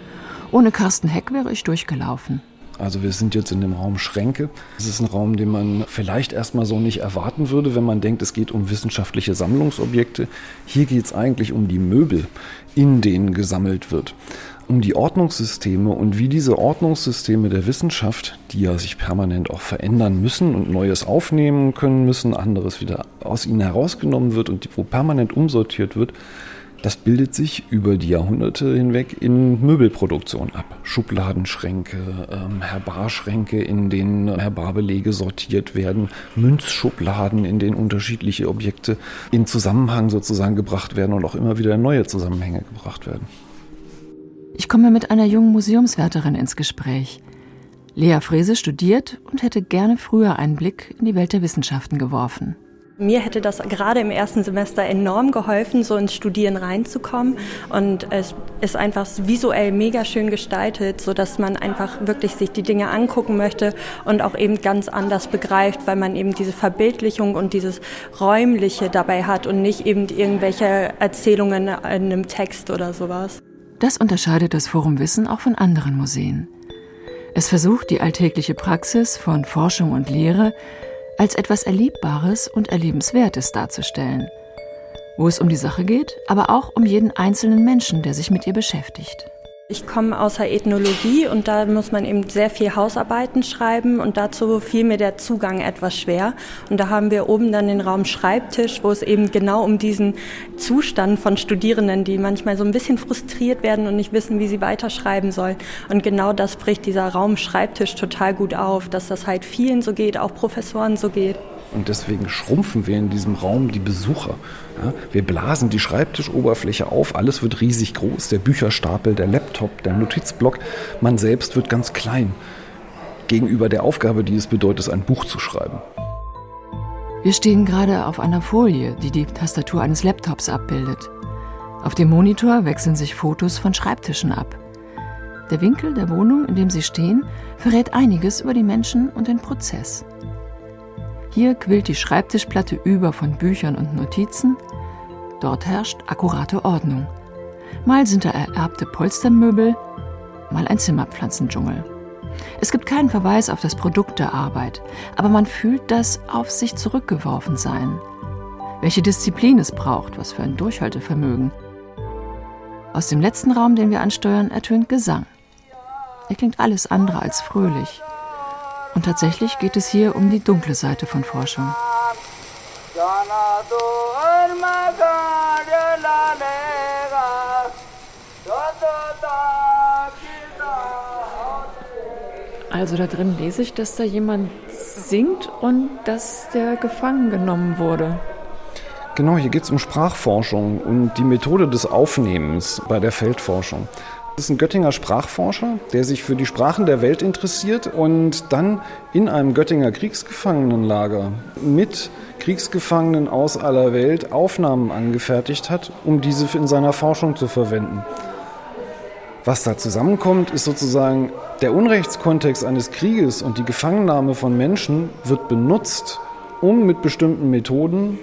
Ohne Carsten Heck wäre ich durchgelaufen. Also wir sind jetzt in dem Raum Schränke. Das ist ein Raum, den man vielleicht erstmal so nicht erwarten würde, wenn man denkt, es geht um wissenschaftliche Sammlungsobjekte. Hier geht es eigentlich um die Möbel, in denen gesammelt wird um die Ordnungssysteme und wie diese Ordnungssysteme der Wissenschaft, die ja sich permanent auch verändern müssen und Neues aufnehmen können müssen, anderes wieder aus ihnen herausgenommen wird und wo permanent umsortiert wird, das bildet sich über die Jahrhunderte hinweg in Möbelproduktion ab. Schubladenschränke, ähm, Herbarschränke, in denen Herbarbelege sortiert werden, Münzschubladen, in denen unterschiedliche Objekte in Zusammenhang sozusagen gebracht werden und auch immer wieder neue Zusammenhänge gebracht werden. Ich komme mit einer jungen Museumswärterin ins Gespräch. Lea Frese studiert und hätte gerne früher einen Blick in die Welt der Wissenschaften geworfen. Mir hätte das gerade im ersten Semester enorm geholfen, so ins Studieren reinzukommen. Und es ist einfach visuell mega schön gestaltet, so dass man einfach wirklich sich die Dinge angucken möchte und auch eben ganz anders begreift, weil man eben diese Verbildlichung und dieses Räumliche dabei hat und nicht eben irgendwelche Erzählungen in einem Text oder sowas. Das unterscheidet das Forum Wissen auch von anderen Museen. Es versucht, die alltägliche Praxis von Forschung und Lehre als etwas Erlebbares und Erlebenswertes darzustellen, wo es um die Sache geht, aber auch um jeden einzelnen Menschen, der sich mit ihr beschäftigt. Ich komme aus der Ethnologie und da muss man eben sehr viel Hausarbeiten schreiben und dazu fiel mir der Zugang etwas schwer. Und da haben wir oben dann den Raum Schreibtisch, wo es eben genau um diesen Zustand von Studierenden, die manchmal so ein bisschen frustriert werden und nicht wissen, wie sie weiterschreiben sollen. Und genau das bricht dieser Raum Schreibtisch total gut auf, dass das halt vielen so geht, auch Professoren so geht. Und deswegen schrumpfen wir in diesem Raum die Besucher. Ja, wir blasen die Schreibtischoberfläche auf, alles wird riesig groß, der Bücherstapel, der Laptop, der Notizblock, man selbst wird ganz klein gegenüber der Aufgabe, die es bedeutet, ein Buch zu schreiben. Wir stehen gerade auf einer Folie, die die Tastatur eines Laptops abbildet. Auf dem Monitor wechseln sich Fotos von Schreibtischen ab. Der Winkel der Wohnung, in dem sie stehen, verrät einiges über die Menschen und den Prozess. Hier quillt die Schreibtischplatte über von Büchern und Notizen. Dort herrscht akkurate Ordnung. Mal sind da ererbte Polstermöbel, mal ein Zimmerpflanzendschungel. Es gibt keinen Verweis auf das Produkt der Arbeit, aber man fühlt das auf sich zurückgeworfen sein. Welche Disziplin es braucht, was für ein Durchhaltevermögen. Aus dem letzten Raum, den wir ansteuern, ertönt Gesang. Er klingt alles andere als fröhlich. Und tatsächlich geht es hier um die dunkle Seite von Forschung. Also da drin lese ich, dass da jemand singt und dass der gefangen genommen wurde. Genau, hier geht es um Sprachforschung und die Methode des Aufnehmens bei der Feldforschung. Das ist ein Göttinger Sprachforscher, der sich für die Sprachen der Welt interessiert und dann in einem Göttinger Kriegsgefangenenlager mit Kriegsgefangenen aus aller Welt Aufnahmen angefertigt hat, um diese in seiner Forschung zu verwenden. Was da zusammenkommt, ist sozusagen der Unrechtskontext eines Krieges und die Gefangennahme von Menschen wird benutzt, um mit bestimmten Methoden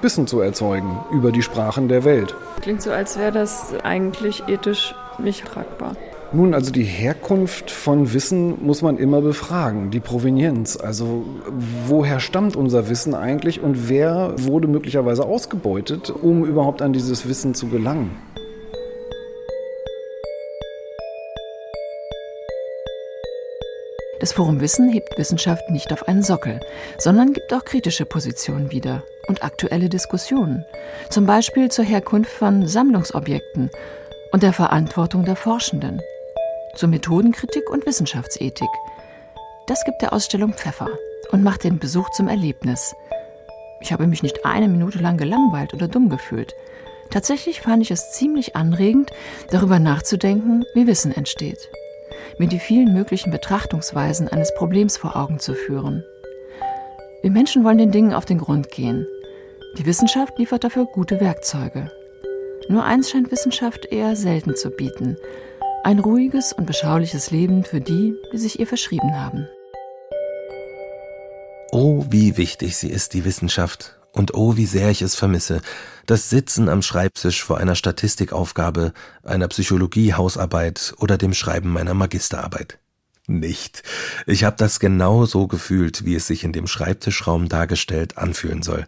Wissen zu erzeugen über die Sprachen der Welt. Klingt so, als wäre das eigentlich ethisch nicht tragbar. Nun, also die Herkunft von Wissen muss man immer befragen, die Provenienz. Also woher stammt unser Wissen eigentlich und wer wurde möglicherweise ausgebeutet, um überhaupt an dieses Wissen zu gelangen? Das Forum Wissen hebt Wissenschaft nicht auf einen Sockel, sondern gibt auch kritische Positionen wieder und aktuelle Diskussionen, zum Beispiel zur Herkunft von Sammlungsobjekten und der Verantwortung der Forschenden, zur Methodenkritik und Wissenschaftsethik. Das gibt der Ausstellung Pfeffer und macht den Besuch zum Erlebnis. Ich habe mich nicht eine Minute lang gelangweilt oder dumm gefühlt. Tatsächlich fand ich es ziemlich anregend, darüber nachzudenken, wie Wissen entsteht. Mir die vielen möglichen Betrachtungsweisen eines Problems vor Augen zu führen. Wir Menschen wollen den Dingen auf den Grund gehen. Die Wissenschaft liefert dafür gute Werkzeuge. Nur eins scheint Wissenschaft eher selten zu bieten. Ein ruhiges und beschauliches Leben für die, die sich ihr verschrieben haben. Oh, wie wichtig sie ist, die Wissenschaft. Und oh, wie sehr ich es vermisse. Das Sitzen am Schreibtisch vor einer Statistikaufgabe, einer Psychologie-Hausarbeit oder dem Schreiben meiner Magisterarbeit. Nicht. Ich habe das genau so gefühlt, wie es sich in dem Schreibtischraum dargestellt anfühlen soll.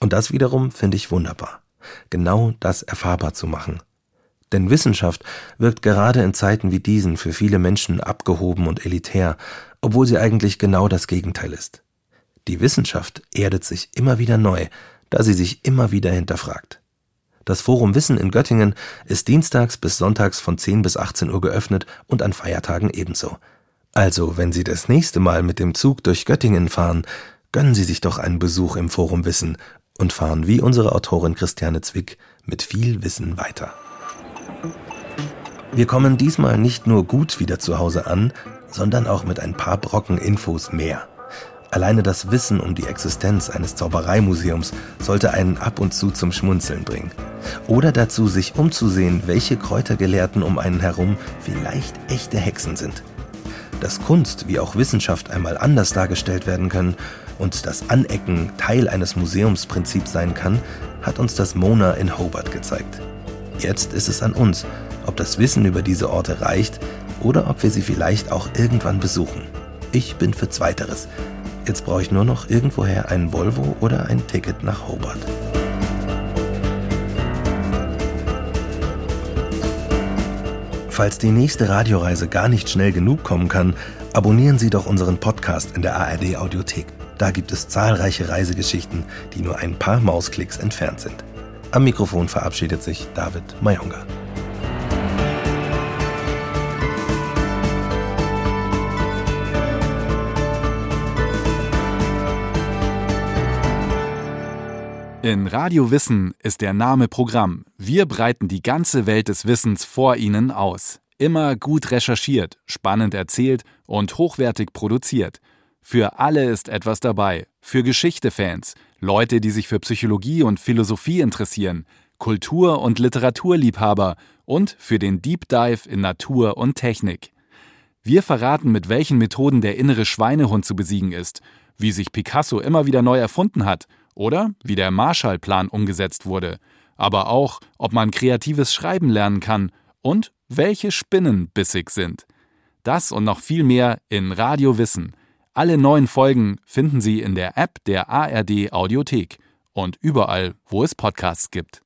Und das wiederum finde ich wunderbar genau das erfahrbar zu machen. Denn Wissenschaft wirkt gerade in Zeiten wie diesen für viele Menschen abgehoben und elitär, obwohl sie eigentlich genau das Gegenteil ist. Die Wissenschaft erdet sich immer wieder neu, da sie sich immer wieder hinterfragt. Das Forum Wissen in Göttingen ist dienstags bis sonntags von 10 bis 18 Uhr geöffnet und an Feiertagen ebenso. Also, wenn Sie das nächste Mal mit dem Zug durch Göttingen fahren, gönnen Sie sich doch einen Besuch im Forum Wissen und fahren wie unsere Autorin Christiane Zwick mit viel Wissen weiter. Wir kommen diesmal nicht nur gut wieder zu Hause an, sondern auch mit ein paar Brocken Infos mehr. Alleine das Wissen um die Existenz eines Zaubereimuseums sollte einen ab und zu zum Schmunzeln bringen. Oder dazu, sich umzusehen, welche Kräutergelehrten um einen herum vielleicht echte Hexen sind. Dass Kunst wie auch Wissenschaft einmal anders dargestellt werden können und das Anecken Teil eines Museumsprinzips sein kann, hat uns das Mona in Hobart gezeigt. Jetzt ist es an uns, ob das Wissen über diese Orte reicht oder ob wir sie vielleicht auch irgendwann besuchen. Ich bin für Zweiteres, Jetzt brauche ich nur noch irgendwoher einen Volvo oder ein Ticket nach Hobart. Falls die nächste Radioreise gar nicht schnell genug kommen kann, abonnieren Sie doch unseren Podcast in der ARD Audiothek. Da gibt es zahlreiche Reisegeschichten, die nur ein paar Mausklicks entfernt sind. Am Mikrofon verabschiedet sich David Mayonga. In Radio Wissen ist der Name Programm. Wir breiten die ganze Welt des Wissens vor Ihnen aus. Immer gut recherchiert, spannend erzählt und hochwertig produziert. Für alle ist etwas dabei. Für Geschichte-Fans, Leute, die sich für Psychologie und Philosophie interessieren, Kultur- und Literaturliebhaber und für den Deep Dive in Natur und Technik. Wir verraten, mit welchen Methoden der innere Schweinehund zu besiegen ist, wie sich Picasso immer wieder neu erfunden hat – oder wie der Marshallplan umgesetzt wurde, aber auch, ob man kreatives Schreiben lernen kann und welche Spinnen bissig sind. Das und noch viel mehr in Radio Wissen. Alle neuen Folgen finden Sie in der App der ARD Audiothek und überall, wo es Podcasts gibt.